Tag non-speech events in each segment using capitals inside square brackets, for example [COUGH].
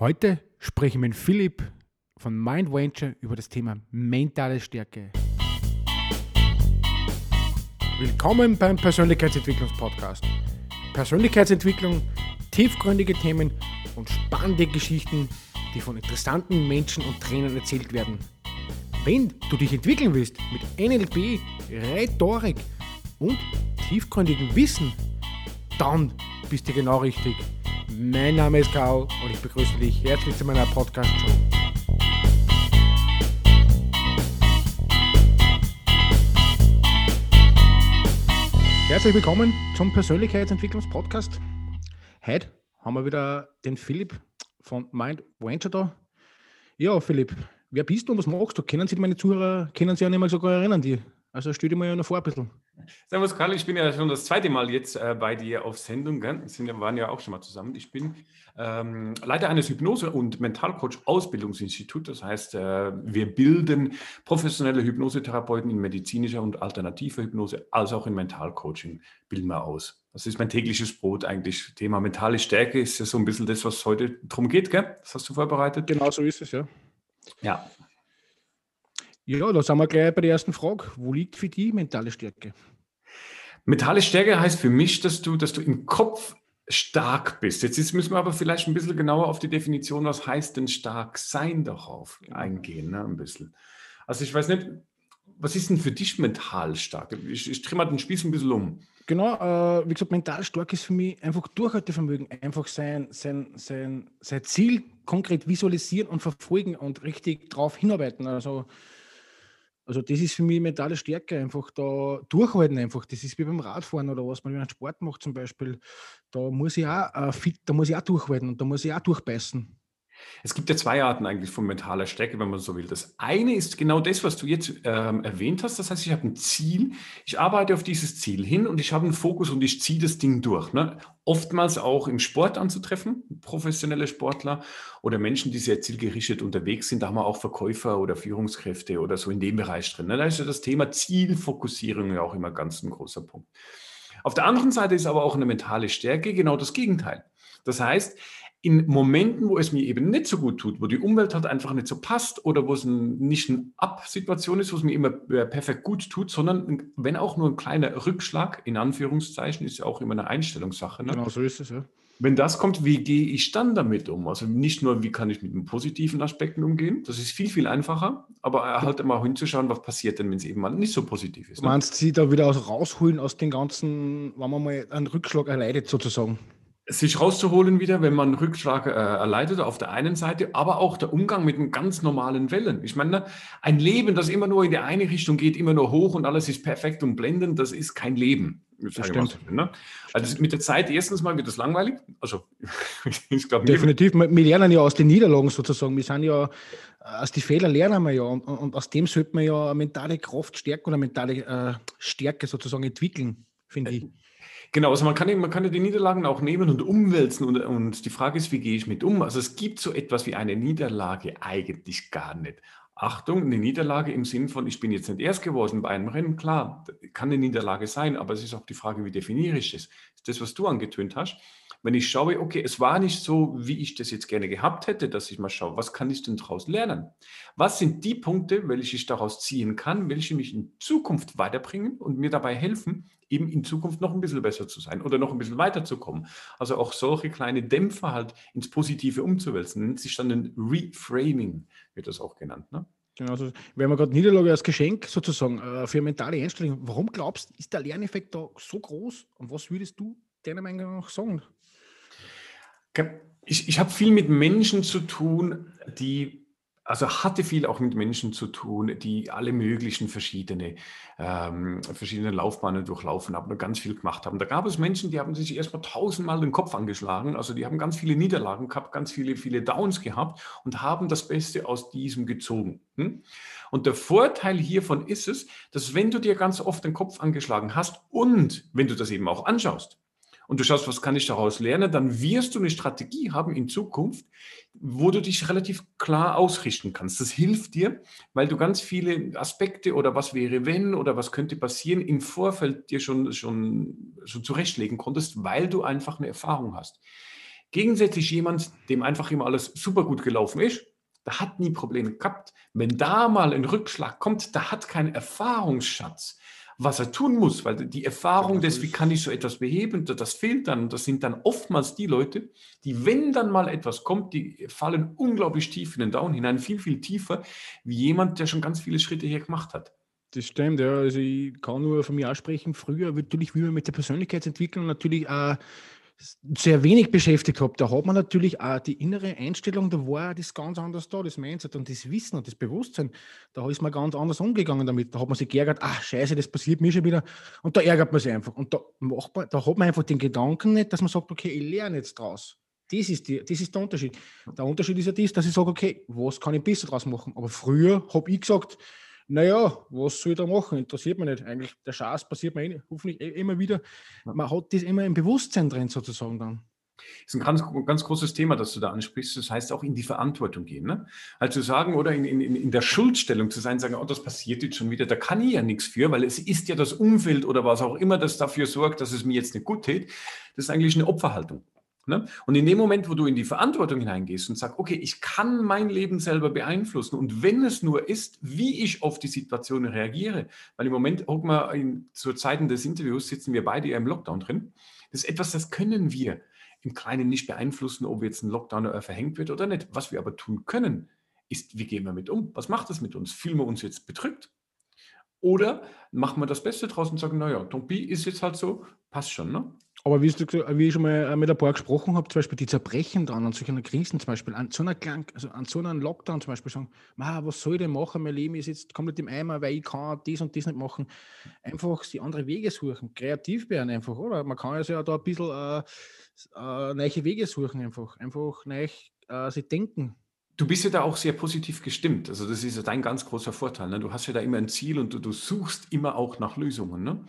Heute spreche ich mit Philipp von Mind Venture über das Thema mentale Stärke. Willkommen beim Persönlichkeitsentwicklungspodcast. Persönlichkeitsentwicklung, tiefgründige Themen und spannende Geschichten, die von interessanten Menschen und Trainern erzählt werden. Wenn du dich entwickeln willst mit NLP, Rhetorik und tiefgründigem Wissen, dann bist du genau richtig. Mein Name ist Kau und ich begrüße dich herzlich zu meiner Podcast-Show. Herzlich willkommen zum Persönlichkeitsentwicklungspodcast. Heute haben wir wieder den Philipp von Mind Venture da. Ja, Philipp, wer bist du und was machst du? Kennen Sie meine Zuhörer, können Sie ja nicht mal sogar erinnern, die also stell dir mal noch vor ein bisschen. Servus Karl, ich bin ja schon das zweite Mal jetzt äh, bei dir auf Sendung. Gell? Wir waren ja auch schon mal zusammen. Ich bin ähm, Leiter eines Hypnose- und Mentalcoach-Ausbildungsinstituts. Das heißt, äh, wir bilden professionelle Hypnosetherapeuten in medizinischer und alternativer Hypnose, als auch in Mentalcoaching bilden wir aus. Das ist mein tägliches Brot eigentlich. Thema mentale Stärke ist ja so ein bisschen das, was heute drum geht. Gell? Das hast du vorbereitet. Genau so ist es, ja. Ja, ja, da sind wir gleich bei der ersten Frage. Wo liegt für die mentale Stärke? Mentale Stärke heißt für mich, dass du, dass du im Kopf stark bist. Jetzt müssen wir aber vielleicht ein bisschen genauer auf die Definition, was heißt denn stark sein, darauf genau. eingehen, ne, ein bisschen. Also ich weiß nicht, was ist denn für dich mental stark? Ich, ich drehe mal den Spieß ein bisschen um. Genau, äh, wie gesagt, mental stark ist für mich einfach Durchhaltevermögen, einfach sein, sein, sein, sein Ziel konkret visualisieren und verfolgen und richtig darauf hinarbeiten. Also also das ist für mich mentale Stärke, einfach da durchhalten einfach. Das ist wie beim Radfahren oder was man, wenn man Sport macht zum Beispiel. Da muss ich auch äh, fit, da muss ich auch durchhalten und da muss ich auch durchbeißen. Es gibt ja zwei Arten eigentlich von mentaler Stärke, wenn man so will. Das eine ist genau das, was du jetzt ähm, erwähnt hast. Das heißt, ich habe ein Ziel, ich arbeite auf dieses Ziel hin und ich habe einen Fokus und ich ziehe das Ding durch. Ne? Oftmals auch im Sport anzutreffen, professionelle Sportler oder Menschen, die sehr zielgerichtet unterwegs sind. Da haben wir auch Verkäufer oder Führungskräfte oder so in dem Bereich drin. Ne? Da ist ja das Thema Zielfokussierung ja auch immer ganz ein großer Punkt. Auf der anderen Seite ist aber auch eine mentale Stärke genau das Gegenteil. Das heißt, in Momenten, wo es mir eben nicht so gut tut, wo die Umwelt halt einfach nicht so passt oder wo es ein, nicht eine Ab-Situation ist, wo es mir immer äh, perfekt gut tut, sondern wenn auch nur ein kleiner Rückschlag, in Anführungszeichen, ist ja auch immer eine Einstellungssache. Ne? Genau, so ist es, ja. Wenn das kommt, wie gehe ich dann damit um? Also nicht nur, wie kann ich mit den positiven Aspekten umgehen, das ist viel, viel einfacher, aber halt immer hinzuschauen, was passiert denn, wenn es eben mal nicht so positiv ist. Ne? Du meinst, sie da wieder rausholen aus den ganzen, wenn man mal einen Rückschlag erleidet sozusagen? Sich rauszuholen wieder, wenn man Rückschlag äh, erleidet auf der einen Seite, aber auch der Umgang mit den ganz normalen Wellen. Ich meine, ein Leben, das immer nur in die eine Richtung geht, immer nur hoch und alles ist perfekt und blendend, das ist kein Leben. Das stimmt. So, ne? Also mit der Zeit, erstens mal wird es langweilig. Also [LAUGHS] ich glaube Definitiv, wir lernen ja aus den Niederlagen sozusagen. Wir sind ja, aus den Fehlern lernen wir ja und, und aus dem sollte man ja mentale Kraft stärken oder mentale äh, Stärke sozusagen entwickeln, finde ich. Genau, also man kann, man kann ja die Niederlagen auch nehmen und umwälzen und, und die Frage ist, wie gehe ich mit um? Also es gibt so etwas wie eine Niederlage eigentlich gar nicht. Achtung, eine Niederlage im Sinn von, ich bin jetzt nicht erst geworden bei einem Rennen, klar, kann eine Niederlage sein, aber es ist auch die Frage, wie definiere ich? Ist das, was du angetönt hast? Wenn ich schaue, okay, es war nicht so, wie ich das jetzt gerne gehabt hätte, dass ich mal schaue, was kann ich denn daraus lernen? Was sind die Punkte, welche ich daraus ziehen kann, welche mich in Zukunft weiterbringen und mir dabei helfen, eben in Zukunft noch ein bisschen besser zu sein oder noch ein bisschen weiterzukommen. Also auch solche kleine Dämpfer halt ins Positive umzuwälzen, nennt sich dann ein Reframing, wird das auch genannt. Ne? Genau, also wir haben gerade Niederlage als Geschenk sozusagen äh, für mentale Einstellung. Warum glaubst du, ist der Lerneffekt da so groß und was würdest du deiner Meinung nach sagen? Ich, ich habe viel mit Menschen zu tun, die also hatte viel auch mit Menschen zu tun, die alle möglichen verschiedene, ähm, verschiedene Laufbahnen durchlaufen haben und ganz viel gemacht haben. Da gab es Menschen, die haben sich erstmal tausendmal den Kopf angeschlagen, also die haben ganz viele Niederlagen gehabt, ganz viele, viele Downs gehabt und haben das Beste aus diesem gezogen. Hm? Und der Vorteil hiervon ist es, dass wenn du dir ganz oft den Kopf angeschlagen hast und wenn du das eben auch anschaust, und du schaust, was kann ich daraus lernen, dann wirst du eine Strategie haben in Zukunft, wo du dich relativ klar ausrichten kannst. Das hilft dir, weil du ganz viele Aspekte oder was wäre wenn oder was könnte passieren im Vorfeld dir schon, schon, schon zurechtlegen konntest, weil du einfach eine Erfahrung hast. Gegensätzlich jemand, dem einfach immer alles super gut gelaufen ist, der hat nie Probleme gehabt. Wenn da mal ein Rückschlag kommt, der hat keinen Erfahrungsschatz, was er tun muss, weil die Erfahrung des, wie kann ich so etwas beheben, das fehlt dann. Das sind dann oftmals die Leute, die, wenn dann mal etwas kommt, die fallen unglaublich tief in den Down hinein, viel, viel tiefer, wie jemand, der schon ganz viele Schritte hier gemacht hat. Das stimmt, ja. Also ich kann nur von mir aussprechen, früher natürlich, wie man mit der Persönlichkeitsentwicklung natürlich auch sehr wenig beschäftigt habe, da hat man natürlich auch die innere Einstellung, da war das ganz anders da, das Mindset und das Wissen und das Bewusstsein, da ist man ganz anders umgegangen damit. Da hat man sich geärgert, ach scheiße, das passiert mir schon wieder und da ärgert man sich einfach. Und da, macht man, da hat man einfach den Gedanken nicht, dass man sagt, okay, ich lerne jetzt draus. Das ist, die, das ist der Unterschied. Der Unterschied ist ja das, dass ich sage, okay, was kann ich besser draus machen? Aber früher habe ich gesagt, naja, was soll ich da machen? Interessiert mich nicht. Eigentlich, der Schatz passiert mir eh, hoffentlich eh, immer wieder. Man hat das immer im Bewusstsein drin, sozusagen dann. Das ist ein ganz, ganz großes Thema, das du da ansprichst. Das heißt auch in die Verantwortung gehen. Ne? Also sagen oder in, in, in der Schuldstellung zu sein, sagen, oh, das passiert jetzt schon wieder, da kann ich ja nichts für, weil es ist ja das Umfeld oder was auch immer, das dafür sorgt, dass es mir jetzt nicht gut geht. Das ist eigentlich eine Opferhaltung. Ne? Und in dem Moment, wo du in die Verantwortung hineingehst und sagst, okay, ich kann mein Leben selber beeinflussen und wenn es nur ist, wie ich auf die Situation reagiere, weil im Moment, guck mal, in, zu Zeiten des Interviews sitzen wir beide ja im Lockdown drin. Das ist etwas, das können wir im Kleinen nicht beeinflussen, ob jetzt ein Lockdown verhängt wird oder nicht. Was wir aber tun können, ist, wie gehen wir mit um? Was macht das mit uns? Fühlen wir uns jetzt bedrückt? Oder machen wir das Beste draus und sagen, naja, Tompi ist jetzt halt so, passt schon, ne? Aber wie, du, wie ich schon mal äh, mit ein paar gesprochen habe, zum Beispiel die zerbrechen dann an solchen Krisen, zum Beispiel an so einer Krank also an so einem Lockdown zum Beispiel sagen, was soll ich denn machen? Mein Leben ist jetzt komplett im Eimer, weil ich kann das und das nicht machen. Einfach die andere Wege suchen, kreativ werden einfach, oder? Man kann also ja da ein bisschen äh, äh, neue Wege suchen einfach, einfach neu äh, sich denken. Du bist ja da auch sehr positiv gestimmt. Also das ist ja dein ganz großer Vorteil. Ne? Du hast ja da immer ein Ziel und du, du suchst immer auch nach Lösungen. Ne?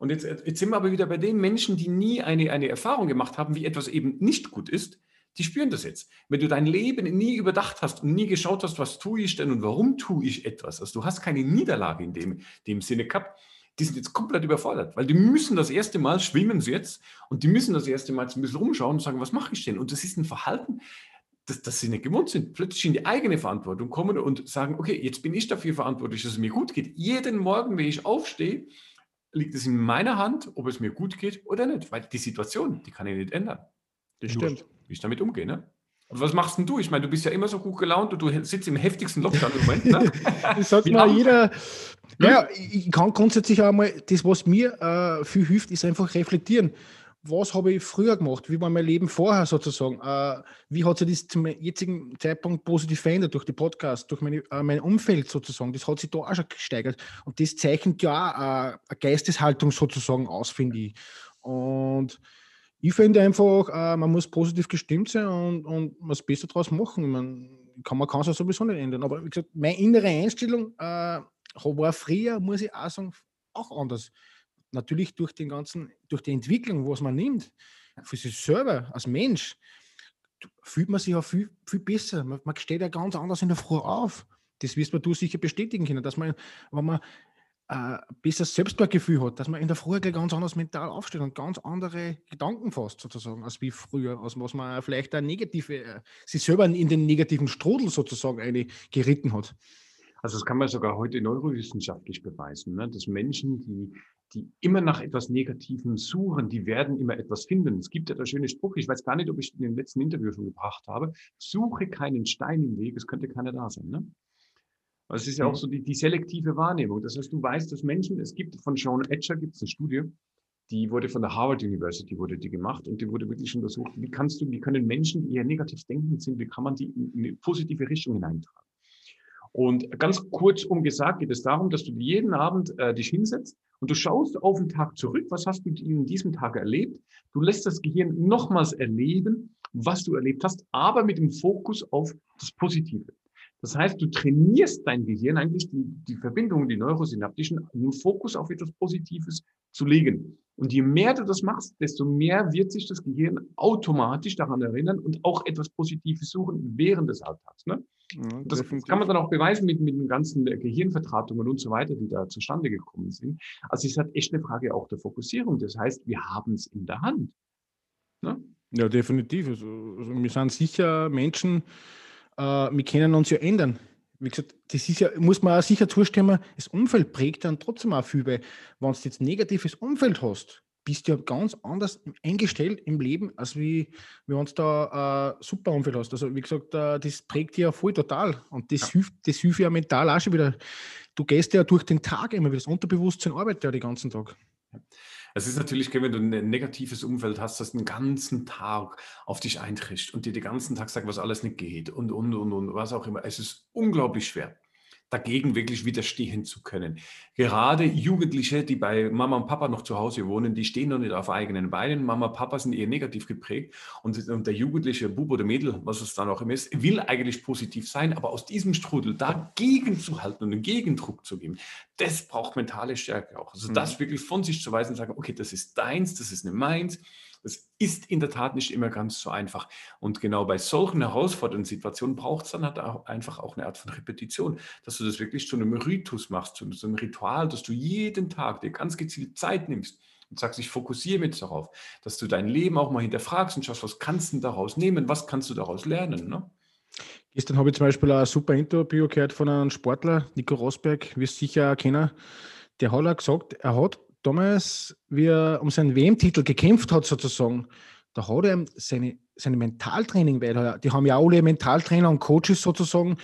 Und jetzt, jetzt sind wir aber wieder bei den Menschen, die nie eine, eine Erfahrung gemacht haben, wie etwas eben nicht gut ist. Die spüren das jetzt. Wenn du dein Leben nie überdacht hast und nie geschaut hast, was tue ich denn und warum tue ich etwas, also du hast keine Niederlage in dem, dem Sinne gehabt, die sind jetzt komplett überfordert, weil die müssen das erste Mal, schwimmen sie jetzt und die müssen das erste Mal ein bisschen rumschauen und sagen, was mache ich denn? Und das ist ein Verhalten, das, das sie nicht gewohnt sind, plötzlich in die eigene Verantwortung kommen und sagen, okay, jetzt bin ich dafür verantwortlich, dass es mir gut geht. Jeden Morgen, wenn ich aufstehe, liegt es in meiner Hand, ob es mir gut geht oder nicht. Weil die Situation, die kann ich nicht ändern. Das stimmt. Wie ich damit umgehe, ne? Und was machst denn du? Ich meine, du bist ja immer so gut gelaunt und du sitzt im heftigsten Lockdown im Moment. Ne? [LAUGHS] das sagt mal jeder. Ja, ich kann grundsätzlich auch mal, das, was mir äh, viel hilft, ist einfach reflektieren was habe ich früher gemacht, wie war mein Leben vorher sozusagen, äh, wie hat sich das zum jetzigen Zeitpunkt positiv verändert durch die Podcasts, durch meine, äh, mein Umfeld sozusagen, das hat sich da auch schon gesteigert. Und das zeichnet ja auch äh, eine Geisteshaltung sozusagen aus, finde ich. Und ich finde einfach, äh, man muss positiv gestimmt sein und, und was besser daraus machen. Ich mein, kann, man kann es ja sowieso nicht ändern, aber wie gesagt, meine innere Einstellung äh, war früher, muss ich auch sagen, auch anders natürlich durch den ganzen, durch die Entwicklung, was man nimmt, für sich selber als Mensch, fühlt man sich ja viel, viel besser. Man, man steht ja ganz anders in der Früh auf. Das wirst du sicher bestätigen können, dass man, wenn man äh, ein besseres Selbstwertgefühl hat, dass man in der Früh ganz anders mental aufsteht und ganz andere Gedanken fasst, sozusagen, als wie früher, als was man vielleicht eine negative, äh, sich selber in den negativen Strudel sozusagen eine geritten hat. Also das kann man sogar heute neurowissenschaftlich beweisen, ne? dass Menschen, die die immer nach etwas Negativem suchen, die werden immer etwas finden. Es gibt ja der schöne Spruch, ich weiß gar nicht, ob ich in dem letzten Interview schon gebracht habe, suche keinen Stein im Weg, es könnte keiner da sein. Ne? Das ist ja auch so die, die selektive Wahrnehmung. Das heißt, du weißt, dass Menschen, es gibt von Sean Etcher gibt es eine Studie, die wurde von der Harvard University wurde die gemacht und die wurde wirklich untersucht, wie kannst du, wie können Menschen, die eher negativ denken sind, wie kann man die in eine positive Richtung hineintragen? Und ganz kurz umgesagt geht es darum, dass du jeden Abend äh, dich hinsetzt und du schaust auf den Tag zurück, was hast du in diesem Tag erlebt? Du lässt das Gehirn nochmals erleben, was du erlebt hast, aber mit dem Fokus auf das Positive. Das heißt, du trainierst dein Gehirn eigentlich, die, die Verbindungen, die neurosynaptischen, nur Fokus auf etwas Positives zu legen. Und je mehr du das machst, desto mehr wird sich das Gehirn automatisch daran erinnern und auch etwas Positives suchen während des Alltags. Ne? Das kann man dann auch beweisen mit, mit den ganzen Gehirnvertratungen und so weiter, die da zustande gekommen sind. Also es ist halt echt eine Frage auch der Fokussierung. Das heißt, wir haben es in der Hand. Ne? Ja, definitiv. Also, also wir sind sicher Menschen, äh, wir können uns ja ändern. Wie gesagt, das ist ja, muss man auch sicher zustimmen, das Umfeld prägt dann trotzdem auch viel, weil wenn du jetzt negatives Umfeld hast, bist du ja ganz anders eingestellt im Leben, als wie, wenn du da ein äh, super Umfeld hast. Also wie gesagt, äh, das prägt ja voll total und das, ja. hilft, das hilft ja mental auch schon wieder. Du gehst ja durch den Tag immer wieder, das Unterbewusstsein arbeitet ja den ganzen Tag. Es ist natürlich, wenn du ein negatives Umfeld hast, das den ganzen Tag auf dich eintritt und dir den ganzen Tag sagt, was alles nicht geht und, und, und, und, was auch immer. Es ist unglaublich schwer dagegen wirklich widerstehen zu können. Gerade Jugendliche, die bei Mama und Papa noch zu Hause wohnen, die stehen noch nicht auf eigenen Beinen. Mama und Papa sind eher negativ geprägt und, und der jugendliche Bub oder Mädel, was es dann auch immer ist, will eigentlich positiv sein, aber aus diesem Strudel dagegen zu halten und einen Gegendruck zu geben, das braucht mentale Stärke auch. Also das mhm. wirklich von sich zu weisen und sagen, okay, das ist deins, das ist nicht meins das ist in der Tat nicht immer ganz so einfach. Und genau bei solchen herausfordernden Situationen braucht es dann halt auch einfach auch eine Art von Repetition, dass du das wirklich zu einem Ritus machst, zu einem Ritual, dass du jeden Tag dir ganz gezielt Zeit nimmst und sagst, ich fokussiere mich darauf, dass du dein Leben auch mal hinterfragst und schaust, was kannst du daraus nehmen, was kannst du daraus lernen. Ne? Gestern habe ich zum Beispiel ein super Interview gehört von einem Sportler, Nico Rosberg, wirst sicher kennen. Der hat auch gesagt, er hat damals, wie er um seinen WM-Titel gekämpft hat, sozusagen, da hat er seine, seine Mentaltraining, weil die haben ja alle Mentaltrainer und Coaches sozusagen,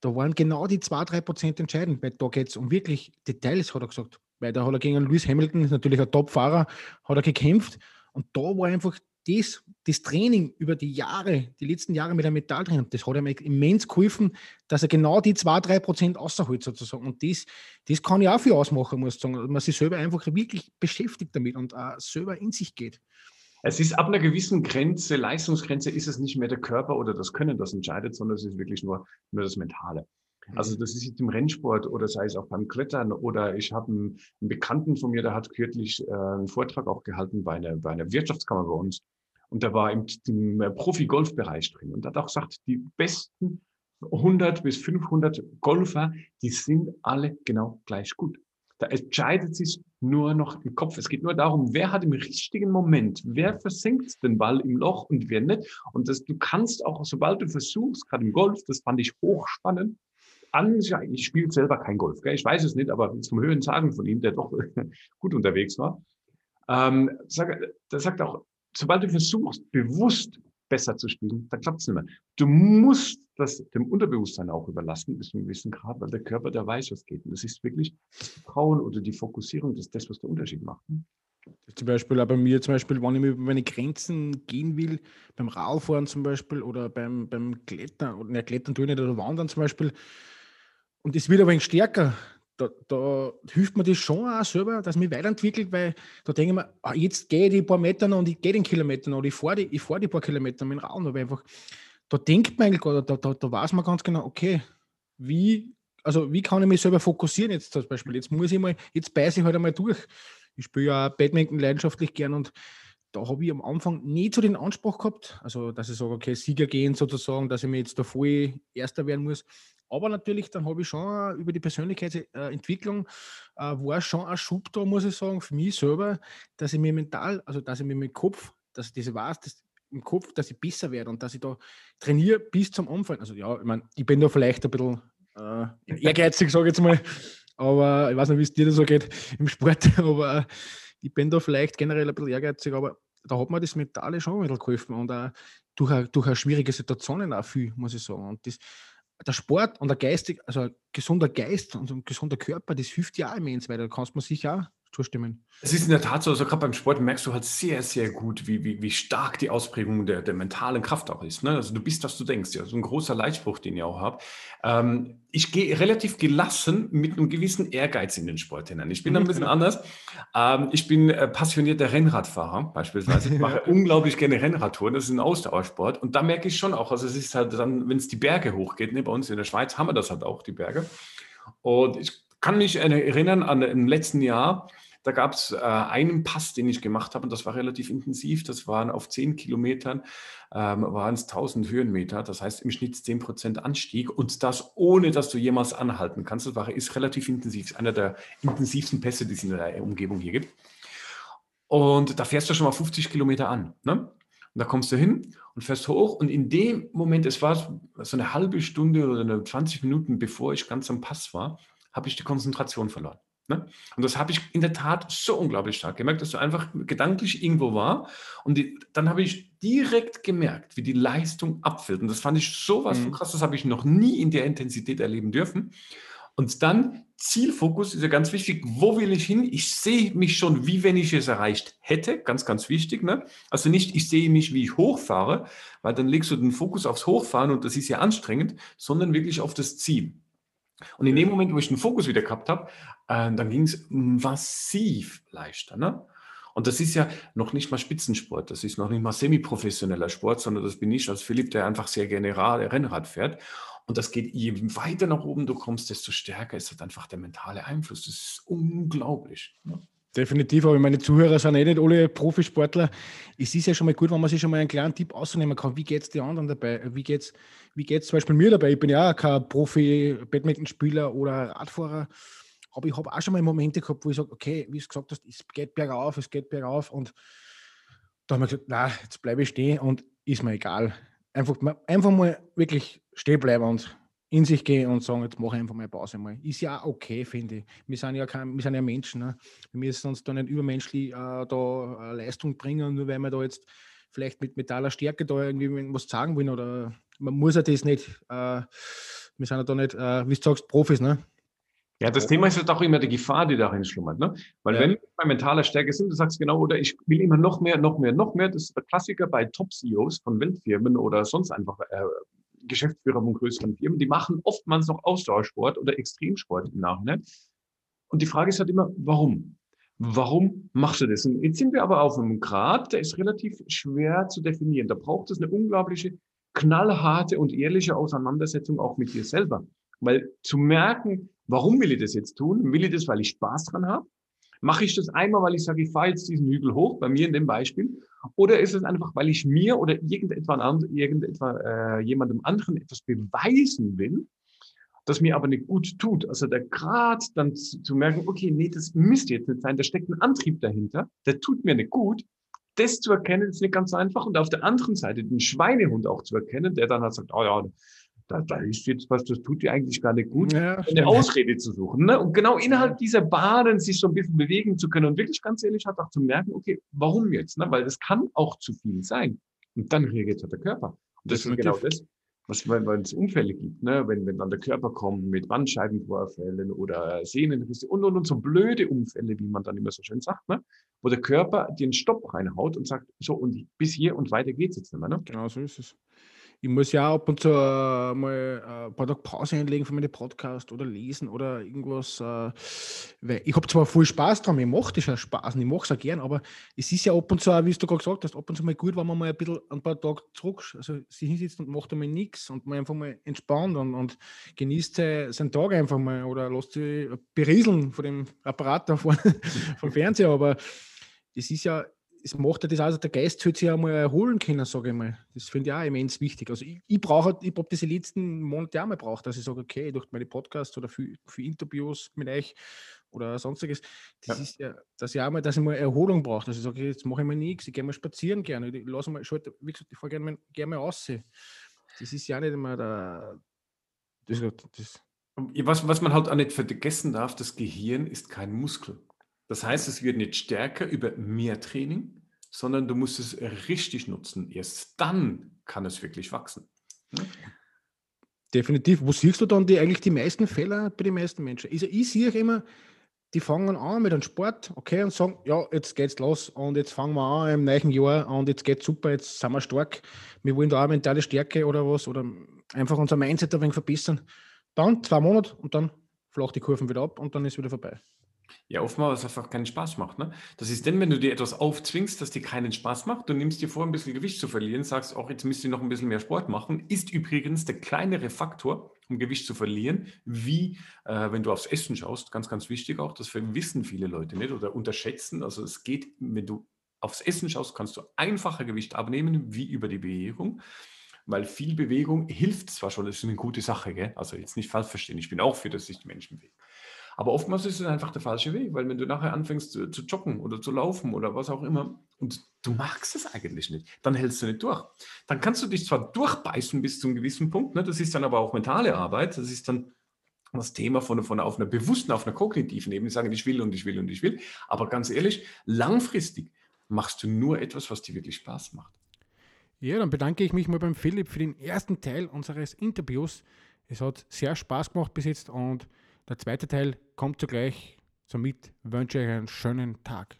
da waren genau die 2-3 Prozent entscheidend, weil da geht es um wirklich Details, hat er gesagt. Weil da hat er gegen Lewis Hamilton, natürlich ein Top-Fahrer, hat er gekämpft und da war einfach das, das Training über die Jahre, die letzten Jahre mit einem Metalltraining, das hat ihm immens geholfen, dass er genau die 2-3 Prozent außerholt sozusagen. Und das, das kann ich auch viel ausmachen, muss ich sagen. Dass man sich selber einfach wirklich beschäftigt damit und auch selber in sich geht. Es ist ab einer gewissen Grenze, Leistungsgrenze, ist es nicht mehr der Körper oder das Können, das entscheidet, sondern es ist wirklich nur, nur das Mentale. Also mhm. das ist im Rennsport oder sei es auch beim Klettern oder ich habe einen, einen Bekannten von mir, der hat kürzlich äh, einen Vortrag auch gehalten bei einer, bei einer Wirtschaftskammer bei uns und der war im, im Profi-Golf-Bereich drin und hat auch gesagt, die besten 100 bis 500 Golfer, die sind alle genau gleich gut. Da entscheidet sich nur noch im Kopf. Es geht nur darum, wer hat im richtigen Moment, wer versenkt den Ball im Loch und wer nicht. Und das, du kannst auch, sobald du versuchst, gerade im Golf, das fand ich hochspannend, an, ich spiele selber kein Golf, gell? ich weiß es nicht, aber zum Höhen sagen von ihm, der doch [LAUGHS] gut unterwegs war, ähm, der sagt auch, sobald du versuchst, bewusst besser zu spielen, dann klappt es nicht mehr. Du musst das dem Unterbewusstsein auch überlassen, bis zu einem gewissen Grad, weil der Körper, der weiß, was geht. Und das ist wirklich das Vertrauen oder die Fokussierung, das ist das, was der Unterschied macht. Zum Beispiel auch bei mir, zum Beispiel, wenn ich über meine Grenzen gehen will, beim Radfahren zum Beispiel oder beim, beim Klettern, oder ne, Klettern tue ich nicht, oder Wandern zum Beispiel, und es wird aber ein stärker, da, da, hilft mir das schon auch selber, dass mich weiterentwickelt, weil da denke ich mir, ah, jetzt gehe ich die paar Meter noch und ich gehe den Kilometer noch, oder ich fahre die, fahr die paar Kilometer mit dem Raum, aber einfach, da denkt man eigentlich, da, da, da weiß man ganz genau, okay, wie, also wie kann ich mich selber fokussieren jetzt zum Beispiel, jetzt muss ich mal, jetzt beiße ich halt einmal durch. Ich spiele ja Badminton leidenschaftlich gern und da habe ich am Anfang nie so den Anspruch gehabt, also dass ich sage, okay, Sieger gehen sozusagen, dass ich mir jetzt da voll Erster werden muss. Aber natürlich, dann habe ich schon über die Persönlichkeitsentwicklung, äh, war schon ein Schub da, muss ich sagen, für mich selber, dass ich mir mental, also dass ich mir mit dem Kopf, dass ich das weiß, dass im Kopf, dass ich besser werde und dass ich da trainiere bis zum Anfang. Also ja, ich meine, ich bin da vielleicht ein bisschen äh, ehrgeizig, sage ich jetzt mal, aber ich weiß nicht, wie es dir da so geht im Sport, [LAUGHS] aber ich bin da vielleicht generell ein bisschen ehrgeizig, aber da hat mir das Mentale schon ein bisschen geholfen und auch durch, durch eine schwierige Situationen auch viel, muss ich sagen. Und das, der Sport und der geistig, also ein gesunder Geist und ein gesunder Körper, das hilft ja auch immens, weil da kannst man sich auch zustimmen. Es ist in der Tat so, also gerade beim Sport merkst du halt sehr, sehr gut, wie, wie, wie stark die Ausprägung der, der mentalen Kraft auch ist. Ne? Also du bist, was du denkst. Ja, so ein großer Leitspruch, den ich auch habe. Ähm, ich gehe relativ gelassen mit einem gewissen Ehrgeiz in den Sport hinein. Ich bin ein bisschen [LAUGHS] anders. Ähm, ich bin äh, passionierter Rennradfahrer beispielsweise. Ich mache [LAUGHS] unglaublich gerne Rennradtouren. Das ist ein Ausdauersport. Und da merke ich schon auch, also es ist halt dann, wenn es die Berge hochgeht, ne, bei uns in der Schweiz haben wir das halt auch, die Berge. Und ich kann mich erinnern an im letzten Jahr, da gab es äh, einen Pass, den ich gemacht habe und das war relativ intensiv. Das waren auf 10 Kilometern, ähm, waren es 1000 Höhenmeter. Das heißt im Schnitt 10 Prozent Anstieg und das ohne, dass du jemals anhalten kannst. Das war, ist relativ intensiv. Ist einer der intensivsten Pässe, die es in der Umgebung hier gibt. Und da fährst du schon mal 50 Kilometer an. Ne? Und da kommst du hin und fährst hoch und in dem Moment, es war so eine halbe Stunde oder eine 20 Minuten, bevor ich ganz am Pass war, habe ich die Konzentration verloren. Ne? Und das habe ich in der Tat so unglaublich stark gemerkt, dass du einfach gedanklich irgendwo war. Und die, dann habe ich direkt gemerkt, wie die Leistung abfällt. Und das fand ich so was mhm. von krass, das habe ich noch nie in der Intensität erleben dürfen. Und dann Zielfokus ist ja ganz wichtig. Wo will ich hin? Ich sehe mich schon, wie wenn ich es erreicht hätte. Ganz, ganz wichtig. Ne? Also nicht, ich sehe mich, wie ich hochfahre, weil dann legst du den Fokus aufs Hochfahren und das ist ja anstrengend, sondern wirklich auf das Ziel. Und in dem Moment, wo ich den Fokus wieder gehabt habe, äh, dann ging es massiv leichter. Ne? Und das ist ja noch nicht mal Spitzensport, das ist noch nicht mal semi-professioneller Sport, sondern das bin ich als Philipp, der einfach sehr gerne Rennrad fährt. Und das geht, je weiter nach oben du kommst, desto stärker ist das einfach der mentale Einfluss. Das ist unglaublich. Ne? Definitiv, aber meine Zuhörer sind eh nicht alle Profisportler. Es ist ja schon mal gut, wenn man sich schon mal einen kleinen Tipp ausnehmen kann. Wie geht es den anderen dabei? Wie geht es wie geht's zum Beispiel mir dabei? Ich bin ja auch kein Profi-Badmintonspieler oder Radfahrer, aber ich habe auch schon mal Momente gehabt, wo ich sage, okay, wie du gesagt hast, es geht bergauf, es geht bergauf und da habe ich gesagt, na, jetzt bleibe ich stehen und ist mir egal. Einfach, einfach mal wirklich stehen bleiben und in sich gehen und sagen, jetzt mache ich einfach mal Pause mal. Ist ja auch okay, finde ich. Wir sind ja, kein, wir sind ja Menschen. Ne? Wir müssen uns da nicht übermenschlich äh, da äh, Leistung bringen, nur weil wir da jetzt vielleicht mit metaller Stärke da irgendwie was sagen wollen. Oder man muss ja das nicht, äh, wir sind ja da nicht, äh, wie du sagst, Profis, ne? Ja, das Thema ist halt auch immer die Gefahr, die darin schlummert. Ne? Weil ja. wenn wir bei mentaler Stärke sind, du sagst genau, oder ich will immer noch mehr, noch mehr, noch mehr. Das ist der Klassiker bei Top-CEOs von Weltfirmen oder sonst einfach äh, Geschäftsführer von größeren Firmen, die machen oftmals noch Ausdauersport oder Extremsport im Nachhinein. Und die Frage ist halt immer, warum? Warum machst du das? Und jetzt sind wir aber auf einem Grad, der ist relativ schwer zu definieren. Da braucht es eine unglaubliche, knallharte und ehrliche Auseinandersetzung auch mit dir selber. Weil zu merken, warum will ich das jetzt tun? Will ich das, weil ich Spaß dran habe? Mache ich das einmal, weil ich sage, ich fahre jetzt diesen Hügel hoch, bei mir in dem Beispiel? Oder ist es einfach, weil ich mir oder irgendetwa, irgendetwa äh, jemandem anderen etwas beweisen will, das mir aber nicht gut tut? Also der Grad dann zu, zu merken, okay, nee, das müsste jetzt nicht sein, da steckt ein Antrieb dahinter, der tut mir nicht gut. Das zu erkennen, ist nicht ganz einfach. Und auf der anderen Seite den Schweinehund auch zu erkennen, der dann halt sagt, oh ja, da, da ist jetzt was, das tut dir eigentlich gar nicht gut, ja, eine Ausrede zu suchen. Ne? Und genau innerhalb dieser Bahnen sich so ein bisschen bewegen zu können und wirklich ganz ehrlich hat auch zu merken, okay, warum jetzt? Ne? Weil das kann auch zu viel sein. Und dann reagiert halt der Körper. Und das, das ist genau das, was, wenn, wenn es Unfälle gibt, ne? wenn, wenn dann der Körper kommt mit Bandscheibenvorfällen oder Sehnenrisse und, und, und so blöde Unfälle, wie man dann immer so schön sagt, ne? wo der Körper den Stopp reinhaut und sagt, so und bis hier und weiter geht's jetzt nicht mehr. Ne? Genau so ist es ich muss ja ab und zu äh, mal äh, ein paar Tage Pause einlegen für meine Podcast oder lesen oder irgendwas. Äh, ich habe zwar viel Spaß dran, ich mache das ja Spaß und ich mache es auch gern, aber es ist ja ab und zu, wie du gerade gesagt hast, ab und zu mal gut, wenn man mal ein bisschen ein paar Tage zurück also sich hinsetzt und macht einmal nichts und man einfach mal entspannt und, und genießt seinen Tag einfach mal oder lässt sich berieseln von dem Apparat da vorne [LAUGHS] vom Fernseher. Aber das ist ja es macht ja das also, der Geist sollte sich ja mal erholen können, sage ich mal. Das finde ich auch immens wichtig. Also ich, ich brauche, ich habe diese letzten Monate auch mal braucht, dass ich sage, okay, durch meine Podcasts oder für, für Interviews mit euch oder sonstiges, das ja. ist ja, dass ich auch mal, dass ich mal Erholung brauche, dass ich sage, okay, jetzt mache ich mal nichts, ich gehe mal spazieren gerne, ich lasse mal, schalte, wie gesagt, ich fahre gerne mal, gerne mal raus. Das ist ja nicht immer der, das, das was, was man halt auch nicht vergessen darf, das Gehirn ist kein Muskel. Das heißt, es wird nicht stärker über mehr Training, sondern du musst es richtig nutzen. Erst dann kann es wirklich wachsen. Definitiv. Wo siehst du dann die, eigentlich die meisten Fehler bei den meisten Menschen? Also ich sehe immer, die fangen an mit einem Sport, okay, und sagen, ja, jetzt geht's los und jetzt fangen wir an im neuen Jahr und jetzt geht's super, jetzt sind wir stark, wir wollen da auch mentale Stärke oder was oder einfach unser Mindset ein wenig verbessern. Dann zwei Monate und dann flacht die Kurven wieder ab und dann ist wieder vorbei. Ja, oftmals einfach keinen Spaß macht. Ne? Das ist dann, wenn du dir etwas aufzwingst, das dir keinen Spaß macht, du nimmst dir vor, ein bisschen Gewicht zu verlieren, sagst auch, jetzt müsst ihr noch ein bisschen mehr Sport machen, ist übrigens der kleinere Faktor, um Gewicht zu verlieren, wie äh, wenn du aufs Essen schaust, ganz, ganz wichtig auch, das wissen viele Leute nicht oder unterschätzen. Also es geht, wenn du aufs Essen schaust, kannst du einfacher Gewicht abnehmen, wie über die Bewegung weil viel Bewegung hilft zwar schon, das ist eine gute Sache, gell? also jetzt nicht falsch verstehen, ich bin auch für, dass sich die Menschen bewegen. Aber oftmals ist es einfach der falsche Weg, weil wenn du nachher anfängst zu, zu joggen oder zu laufen oder was auch immer und du magst es eigentlich nicht, dann hältst du nicht durch. Dann kannst du dich zwar durchbeißen bis zu einem gewissen Punkt, ne? das ist dann aber auch mentale Arbeit, das ist dann das Thema von, von auf einer bewussten, auf einer kognitiven Ebene, sagen, ich will und ich will und ich will. Aber ganz ehrlich, langfristig machst du nur etwas, was dir wirklich Spaß macht. Ja, dann bedanke ich mich mal beim Philipp für den ersten Teil unseres Interviews. Es hat sehr Spaß gemacht bis jetzt und der zweite Teil kommt zugleich. Somit wünsche ich einen schönen Tag.